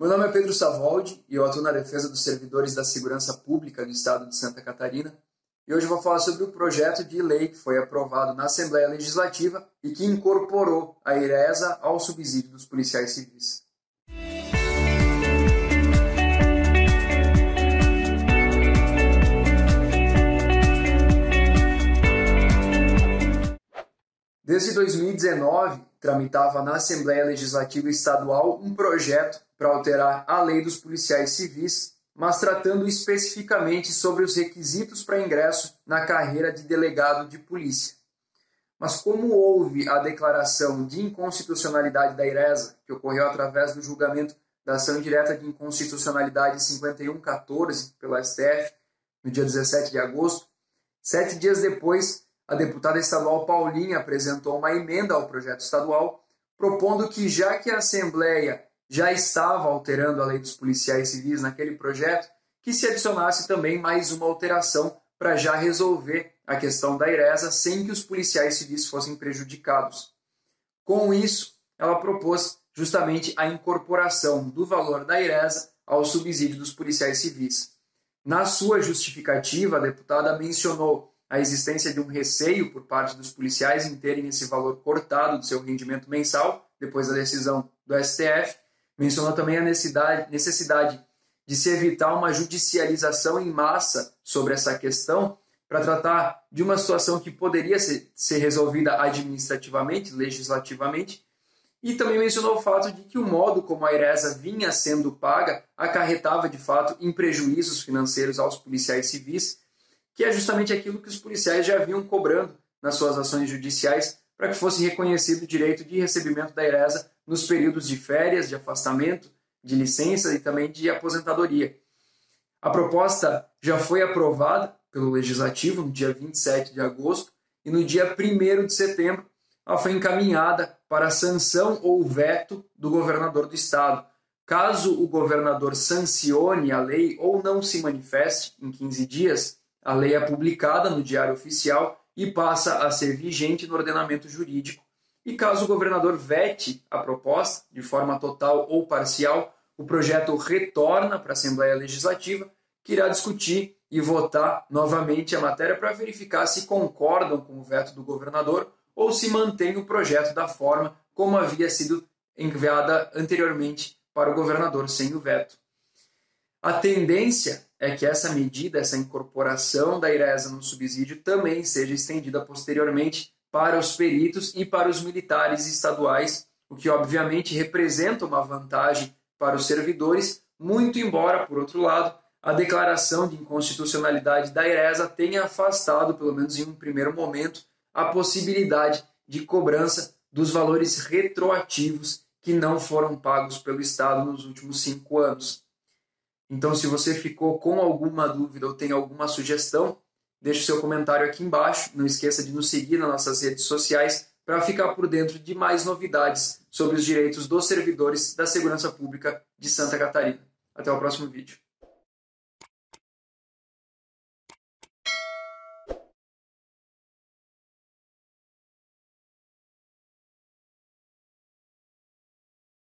Meu nome é Pedro Savoldi e eu atuo na defesa dos servidores da segurança pública do estado de Santa Catarina. E hoje vou falar sobre o projeto de lei que foi aprovado na Assembleia Legislativa e que incorporou a IRESA ao subsídio dos policiais civis. Desde 2019, tramitava na Assembleia Legislativa Estadual um projeto para alterar a lei dos policiais civis, mas tratando especificamente sobre os requisitos para ingresso na carreira de delegado de polícia. Mas como houve a declaração de inconstitucionalidade da IRESA, que ocorreu através do julgamento da ação direta de inconstitucionalidade 5114 pelo STF, no dia 17 de agosto, sete dias depois, a deputada estadual Paulinha apresentou uma emenda ao projeto estadual, propondo que, já que a Assembleia já estava alterando a lei dos policiais civis naquele projeto, que se adicionasse também mais uma alteração para já resolver a questão da IRESA sem que os policiais civis fossem prejudicados. Com isso, ela propôs justamente a incorporação do valor da IRESA ao subsídio dos policiais civis. Na sua justificativa, a deputada mencionou a existência de um receio por parte dos policiais em terem esse valor cortado do seu rendimento mensal, depois da decisão do STF. Mencionou também a necessidade, necessidade de se evitar uma judicialização em massa sobre essa questão, para tratar de uma situação que poderia ser, ser resolvida administrativamente, legislativamente, e também mencionou o fato de que o modo como a IRESA vinha sendo paga acarretava de fato em prejuízos financeiros aos policiais civis que é justamente aquilo que os policiais já vinham cobrando nas suas ações judiciais para que fosse reconhecido o direito de recebimento da IRESA nos períodos de férias, de afastamento, de licença e também de aposentadoria. A proposta já foi aprovada pelo Legislativo no dia 27 de agosto e no dia 1 de setembro ela foi encaminhada para sanção ou veto do governador do estado. Caso o governador sancione a lei ou não se manifeste em 15 dias, a lei é publicada no Diário Oficial e passa a ser vigente no ordenamento jurídico. E caso o governador vete a proposta, de forma total ou parcial, o projeto retorna para a Assembleia Legislativa, que irá discutir e votar novamente a matéria para verificar se concordam com o veto do governador ou se mantém o projeto da forma como havia sido enviada anteriormente para o governador sem o veto. A tendência é que essa medida, essa incorporação da IRESA no subsídio também seja estendida posteriormente para os peritos e para os militares estaduais, o que obviamente representa uma vantagem para os servidores, muito embora, por outro lado, a declaração de inconstitucionalidade da IRESA tenha afastado, pelo menos em um primeiro momento, a possibilidade de cobrança dos valores retroativos que não foram pagos pelo Estado nos últimos cinco anos. Então, se você ficou com alguma dúvida ou tem alguma sugestão, deixe seu comentário aqui embaixo. Não esqueça de nos seguir nas nossas redes sociais para ficar por dentro de mais novidades sobre os direitos dos servidores da segurança pública de Santa Catarina. Até o próximo vídeo.